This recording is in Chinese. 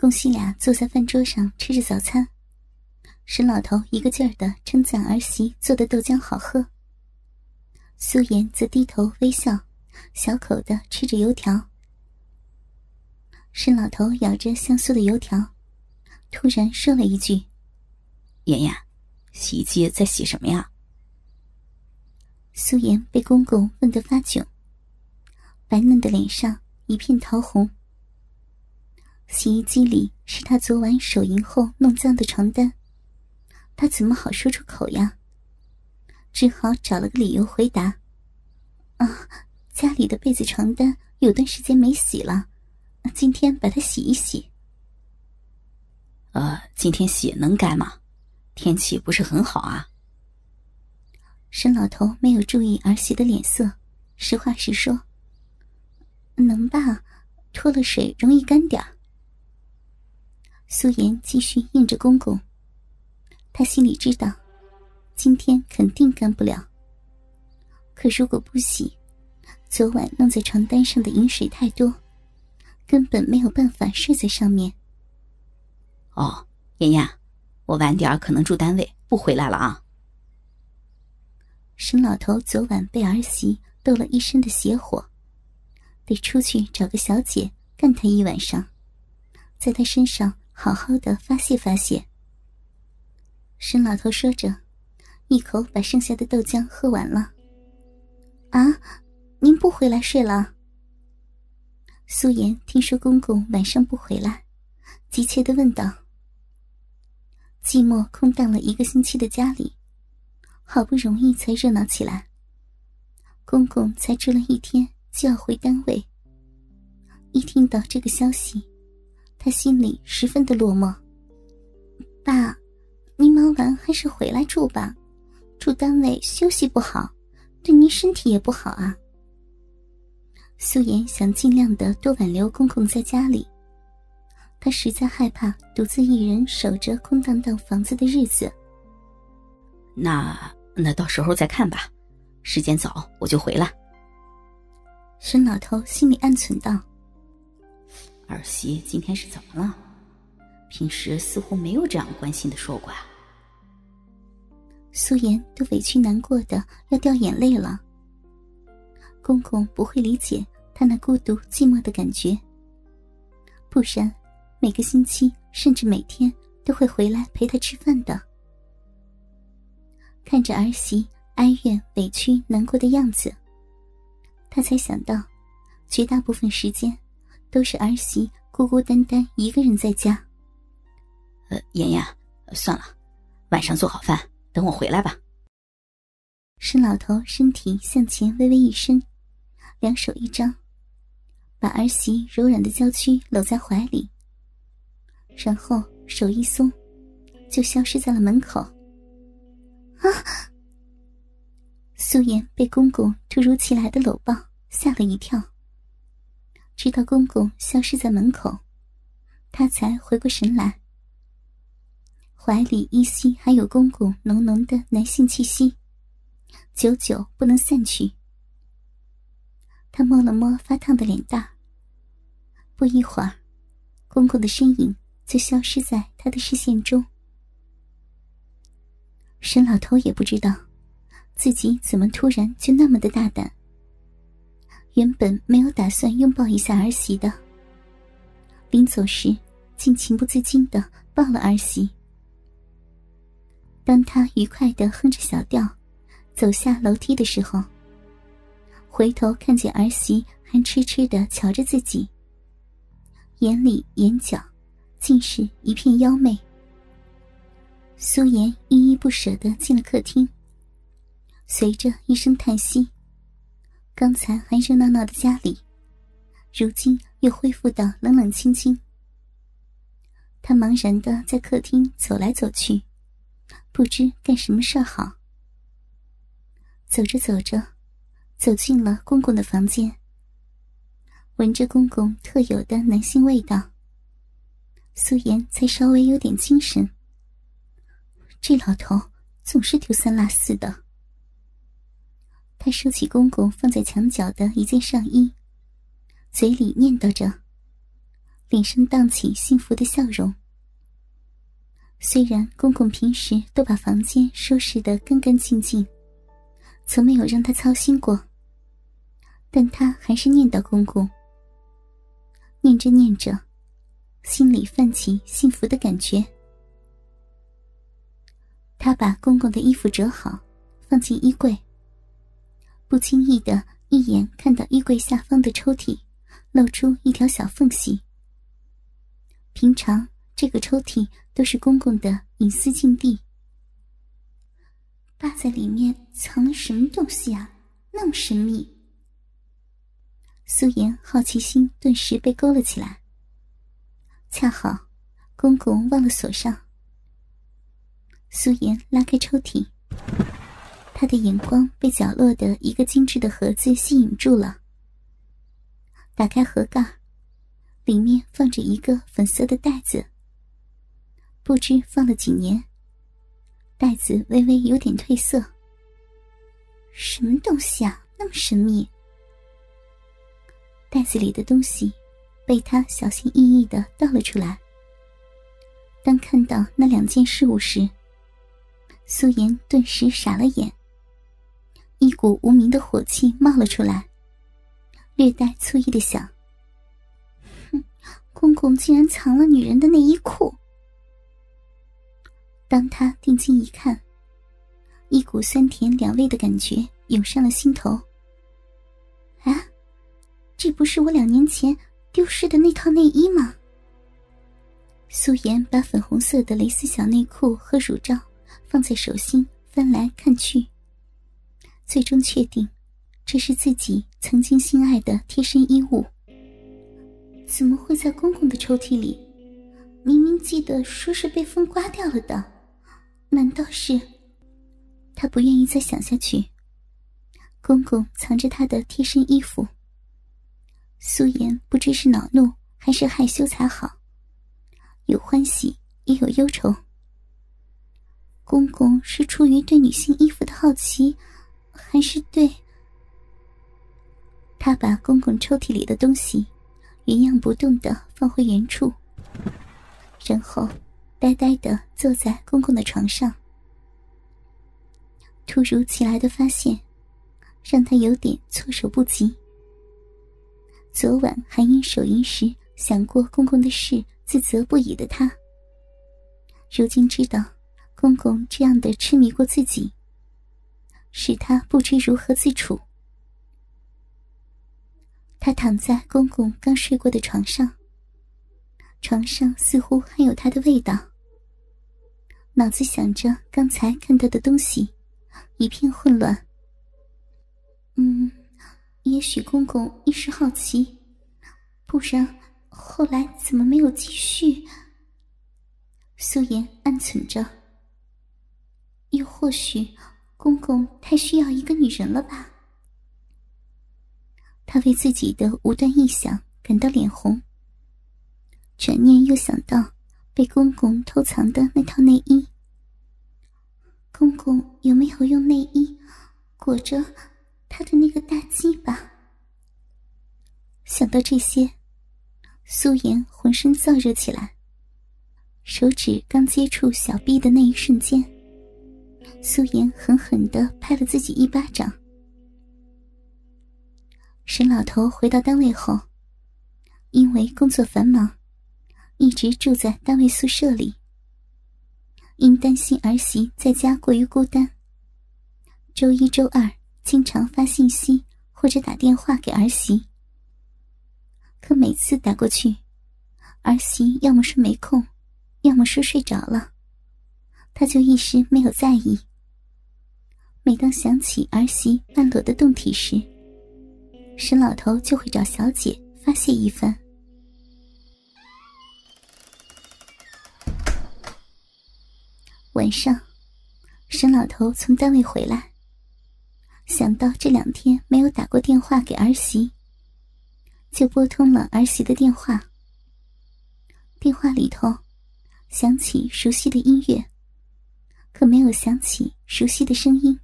公西俩坐在饭桌上吃着早餐，沈老头一个劲儿的称赞儿媳做的豆浆好喝。苏颜则低头微笑，小口的吃着油条。沈老头咬着香酥的油条，突然说了一句：“妍妍，洗衣机在洗什么呀？”苏颜被公公问得发窘，白嫩的脸上一片桃红。洗衣机里是他昨晚手淫后弄脏的床单，他怎么好说出口呀？只好找了个理由回答：“啊，家里的被子床单有段时间没洗了，今天把它洗一洗。”呃，今天洗能干吗？天气不是很好啊。沈老头没有注意儿媳的脸色，实话实说：“能吧，脱了水容易干点儿。”苏颜继续应着公公，他心里知道，今天肯定干不了。可如果不洗，昨晚弄在床单上的饮水太多，根本没有办法睡在上面。哦，妍妍，我晚点可能住单位不回来了啊。沈老头昨晚被儿媳逗了一身的邪火，得出去找个小姐干他一晚上，在他身上。好好的发泄发泄。沈老头说着，一口把剩下的豆浆喝完了。啊，您不回来睡了？苏颜听说公公晚上不回来，急切的问道。寂寞空荡了一个星期的家里，好不容易才热闹起来。公公才住了一天就要回单位，一听到这个消息。他心里十分的落寞。爸，您忙完还是回来住吧，住单位休息不好，对您身体也不好啊。素颜想尽量的多挽留公公在家里，她实在害怕独自一人守着空荡荡房子的日子。那那到时候再看吧，时间早我就回来。沈老头心里暗存道。儿媳今天是怎么了？平时似乎没有这样关心的说过啊。苏颜都委屈难过的要掉眼泪了。公公不会理解他那孤独寂寞的感觉，不然每个星期甚至每天都会回来陪他吃饭的。看着儿媳哀怨、委屈、难过的样子，他才想到，绝大部分时间。都是儿媳孤孤单单一个人在家。呃，妍妍，算了，晚上做好饭，等我回来吧。沈老头身体向前微微一伸，两手一张，把儿媳柔软的娇躯搂在怀里，然后手一松，就消失在了门口。啊！素颜被公公突如其来的搂抱吓了一跳。直到公公消失在门口，他才回过神来。怀里依稀还有公公浓浓的男性气息，久久不能散去。他摸了摸发烫的脸蛋，不一会儿，公公的身影就消失在他的视线中。沈老头也不知道，自己怎么突然就那么的大胆。原本没有打算拥抱一下儿媳的，临走时竟情不自禁的抱了儿媳。当他愉快的哼着小调，走下楼梯的时候，回头看见儿媳还痴痴的瞧着自己，眼里眼角尽是一片妖媚。苏颜依依不舍的进了客厅，随着一声叹息。刚才还热闹闹的家里，如今又恢复到冷冷清清。他茫然的在客厅走来走去，不知干什么事好。走着走着，走进了公公的房间，闻着公公特有的男性味道，苏颜才稍微有点精神。这老头总是丢三落四的。他收起公公放在墙角的一件上衣，嘴里念叨着：“脸上荡起幸福的笑容。虽然公公平时都把房间收拾得干干净净，从没有让他操心过，但他还是念叨公公。念着念着，心里泛起幸福的感觉。他把公公的衣服折好，放进衣柜。不经意的一眼看到衣柜下方的抽屉，露出一条小缝隙。平常这个抽屉都是公公的隐私禁地。爸在里面藏了什么东西啊？那么神秘。苏颜好奇心顿时被勾了起来。恰好，公公忘了锁上。苏颜拉开抽屉，他的眼光被角落的一个精致的盒子吸引住了。打开盒盖，里面放着一个粉色的袋子，不知放了几年，袋子微微有点褪色。什么东西啊，那么神秘？袋子里的东西被他小心翼翼的倒了出来。当看到那两件事物时，苏颜顿时傻了眼，一股无名的火气冒了出来，略带醋意的想：“哼，公公竟然藏了女人的内衣裤。”当他定睛一看，一股酸甜两味的感觉涌上了心头。啊，这不是我两年前丢失的那套内衣吗？苏颜把粉红色的蕾丝小内裤和乳罩。放在手心翻来看去，最终确定这是自己曾经心爱的贴身衣物。怎么会在公公的抽屉里？明明记得说是被风刮掉了的，难道是？他不愿意再想下去。公公藏着他的贴身衣服。苏颜不知是恼怒还是害羞才好，有欢喜也有忧愁。公公是出于对女性衣服的好奇，还是对？他把公公抽屉里的东西原样不动的放回原处，然后呆呆的坐在公公的床上。突如其来的发现，让他有点措手不及。昨晚还因手淫时想过公公的事自责不已的他，如今知道。公公这样的痴迷过自己，使他不知如何自处。他躺在公公刚睡过的床上，床上似乎还有他的味道。脑子想着刚才看到的东西，一片混乱。嗯，也许公公一时好奇，不然后来怎么没有继续？素颜暗忖着。又或许，公公太需要一个女人了吧？他为自己的无端臆想感到脸红。转念又想到被公公偷藏的那套内衣，公公有没有用内衣裹着他的那个大鸡巴？想到这些，苏颜浑身燥热起来，手指刚接触小臂的那一瞬间。苏颜狠狠的拍了自己一巴掌。沈老头回到单位后，因为工作繁忙，一直住在单位宿舍里。因担心儿媳在家过于孤单，周一、周二经常发信息或者打电话给儿媳。可每次打过去，儿媳要么说没空，要么说睡着了，他就一时没有在意。每当想起儿媳半裸的胴体时，沈老头就会找小姐发泄一番。晚上，沈老头从单位回来，想到这两天没有打过电话给儿媳，就拨通了儿媳的电话。电话里头响起熟悉的音乐，可没有响起熟悉的声音。